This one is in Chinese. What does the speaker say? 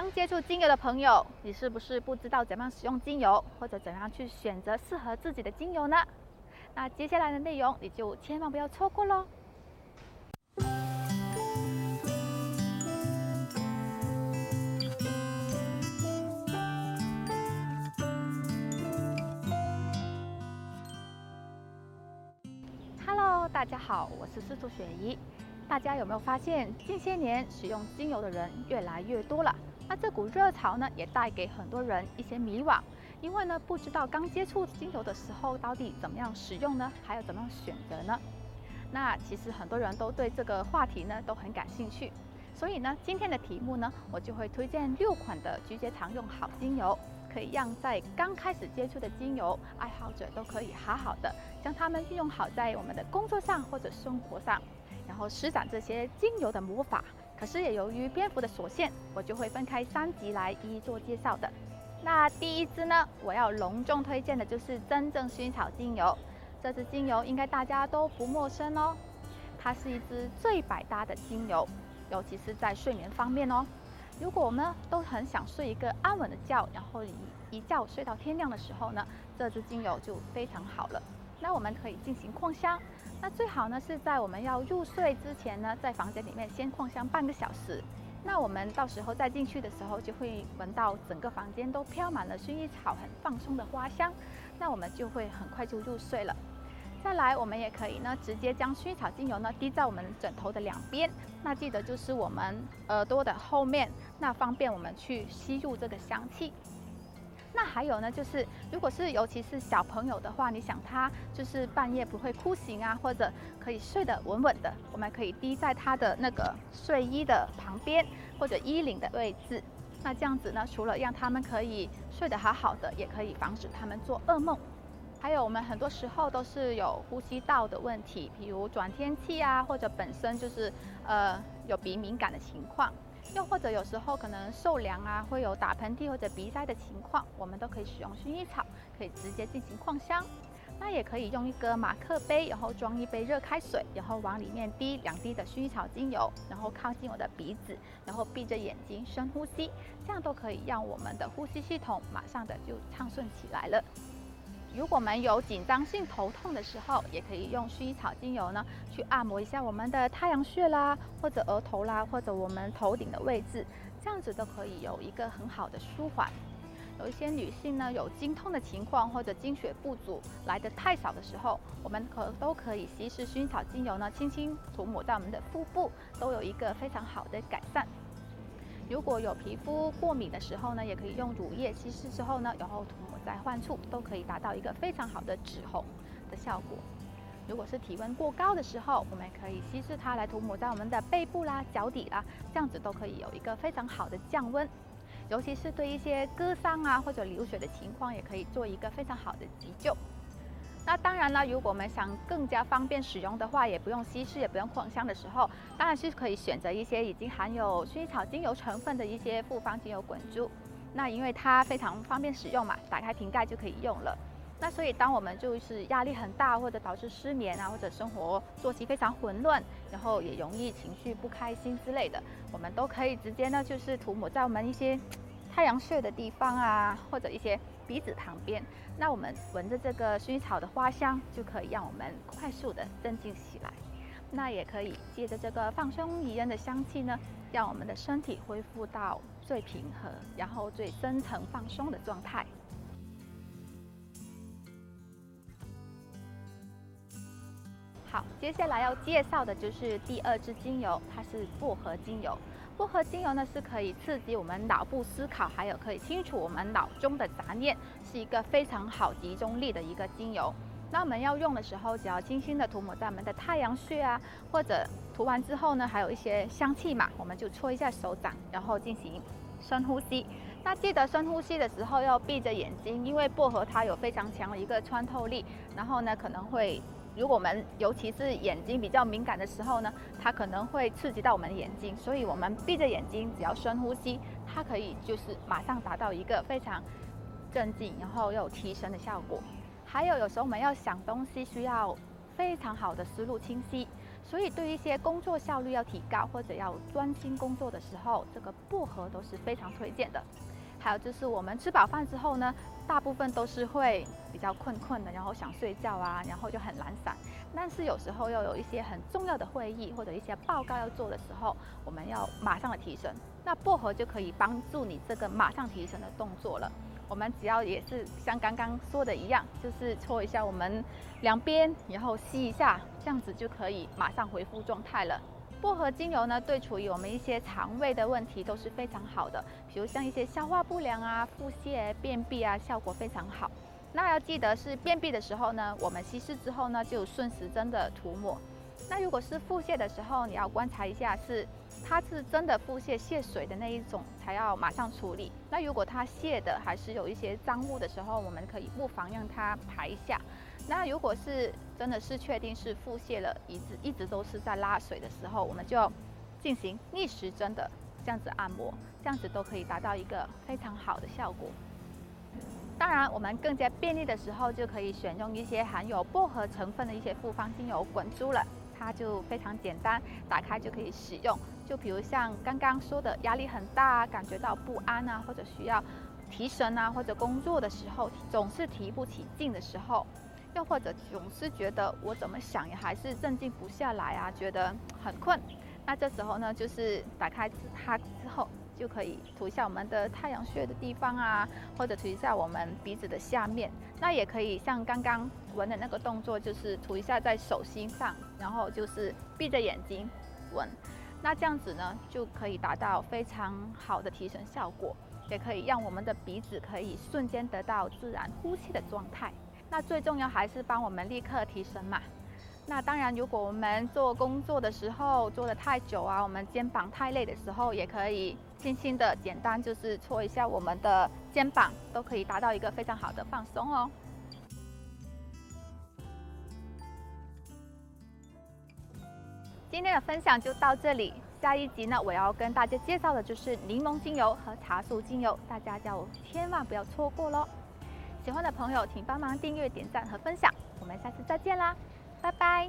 刚接触精油的朋友，你是不是不知道怎么样使用精油，或者怎样去选择适合自己的精油呢？那接下来的内容你就千万不要错过喽！Hello，大家好，我是司徒雪怡。大家有没有发现，近些年使用精油的人越来越多了？那这股热潮呢，也带给很多人一些迷惘，因为呢，不知道刚接触精油的时候到底怎么样使用呢？还有怎么样选择呢？那其实很多人都对这个话题呢都很感兴趣，所以呢，今天的题目呢，我就会推荐六款的居家常用好精油，可以让在刚开始接触的精油爱好者都可以好好的将它们运用好在我们的工作上或者生活上。然后施展这些精油的魔法，可是也由于篇幅的所限，我就会分开三集来一一做介绍的。那第一支呢，我要隆重推荐的就是真正薰衣草精油。这支精油应该大家都不陌生哦，它是一支最百搭的精油，尤其是在睡眠方面哦。如果我们都很想睡一个安稳的觉，然后一一觉睡到天亮的时候呢，这支精油就非常好了。那我们可以进行扩香。那最好呢是在我们要入睡之前呢，在房间里面先扩香半个小时。那我们到时候再进去的时候，就会闻到整个房间都飘满了薰衣草很放松的花香。那我们就会很快就入睡了。再来，我们也可以呢直接将薰衣草精油呢滴在我们枕头的两边。那记得就是我们耳朵的后面，那方便我们去吸入这个香气。那还有呢，就是如果是尤其是小朋友的话，你想他就是半夜不会哭醒啊，或者可以睡得稳稳的，我们可以滴在他的那个睡衣的旁边或者衣领的位置。那这样子呢，除了让他们可以睡得好好的，也可以防止他们做噩梦。还有我们很多时候都是有呼吸道的问题，比如转天气啊，或者本身就是呃有鼻敏感的情况。又或者有时候可能受凉啊，会有打喷嚏或者鼻塞的情况，我们都可以使用薰衣草，可以直接进行扩香。那也可以用一个马克杯，然后装一杯热开水，然后往里面滴两滴的薰衣草精油，然后靠近我的鼻子，然后闭着眼睛深呼吸，这样都可以让我们的呼吸系统马上的就畅顺起来了。如果我们有紧张性头痛的时候，也可以用薰衣草精油呢，去按摩一下我们的太阳穴啦，或者额头啦，或者我们头顶的位置，这样子都可以有一个很好的舒缓。有一些女性呢，有经痛的情况或者经血不足来的太少的时候，我们可都可以稀释薰衣草精油呢，轻轻涂抹在我们的腹部，都有一个非常好的改善。如果有皮肤过敏的时候呢，也可以用乳液稀释之后呢，然后涂抹在患处，都可以达到一个非常好的止红的效果。如果是体温过高的时候，我们可以稀释它来涂抹在我们的背部啦、脚底啦，这样子都可以有一个非常好的降温。尤其是对一些割伤啊或者流血的情况，也可以做一个非常好的急救。那当然了，如果我们想更加方便使用的话，也不用稀释，也不用扩香的时候，当然是可以选择一些已经含有薰衣草精油成分的一些复方精油滚珠。那因为它非常方便使用嘛，打开瓶盖就可以用了。那所以当我们就是压力很大，或者导致失眠啊，或者生活作息非常混乱，然后也容易情绪不开心之类的，我们都可以直接呢，就是涂抹在我们一些太阳穴的地方啊，或者一些。鼻子旁边，那我们闻着这个薰衣草的花香，就可以让我们快速的镇静起来。那也可以借着这个放松宜人的香气呢，让我们的身体恢复到最平和，然后最深层放松的状态。好，接下来要介绍的就是第二支精油，它是薄荷精油。薄荷精油呢，是可以刺激我们脑部思考，还有可以清除我们脑中的杂念，是一个非常好集中力的一个精油。那我们要用的时候，只要轻轻的涂抹在我们的太阳穴啊，或者涂完之后呢，还有一些香气嘛，我们就搓一下手掌，然后进行深呼吸。那记得深呼吸的时候要闭着眼睛，因为薄荷它有非常强的一个穿透力，然后呢可能会。如果我们尤其是眼睛比较敏感的时候呢，它可能会刺激到我们的眼睛，所以我们闭着眼睛，只要深呼吸，它可以就是马上达到一个非常镇静，然后又有提神的效果。还有有时候我们要想东西，需要非常好的思路清晰，所以对一些工作效率要提高或者要专心工作的时候，这个薄荷都是非常推荐的。还有就是我们吃饱饭之后呢，大部分都是会比较困困的，然后想睡觉啊，然后就很懒散。但是有时候又有一些很重要的会议或者一些报告要做的时候，我们要马上的提神，那薄荷就可以帮助你这个马上提神的动作了。我们只要也是像刚刚说的一样，就是搓一下我们两边，然后吸一下，这样子就可以马上恢复状态了。薄荷精油呢，对处于我们一些肠胃的问题都是非常好的，比如像一些消化不良啊、腹泻、便秘啊，效果非常好。那要记得是便秘的时候呢，我们稀释之后呢，就顺时针的涂抹。那如果是腹泻的时候，你要观察一下是它是真的腹泻泻水的那一种，才要马上处理。那如果它泻的还是有一些脏物的时候，我们可以不妨让它排一下。那如果是真的是确定是腹泻了，一直一直都是在拉水的时候，我们就进行逆时针的这样子按摩，这样子都可以达到一个非常好的效果。当然，我们更加便利的时候，就可以选用一些含有薄荷成分的一些复方精油滚珠了，它就非常简单，打开就可以使用。就比如像刚刚说的，压力很大，感觉到不安啊，或者需要提神啊，或者工作的时候总是提不起劲的时候。又或者总是觉得我怎么想也还是镇静不下来啊，觉得很困。那这时候呢，就是打开它之后，就可以涂一下我们的太阳穴的地方啊，或者涂一下我们鼻子的下面。那也可以像刚刚闻的那个动作，就是涂一下在手心上，然后就是闭着眼睛闻。那这样子呢，就可以达到非常好的提神效果，也可以让我们的鼻子可以瞬间得到自然呼吸的状态。那最重要还是帮我们立刻提神嘛。那当然，如果我们做工作的时候做得太久啊，我们肩膀太累的时候，也可以轻轻的、简单就是搓一下我们的肩膀，都可以达到一个非常好的放松哦。今天的分享就到这里，下一集呢，我要跟大家介绍的就是柠檬精油和茶树精油，大家就千万不要错过喽。喜欢的朋友，请帮忙订阅、点赞和分享。我们下次再见啦，拜拜。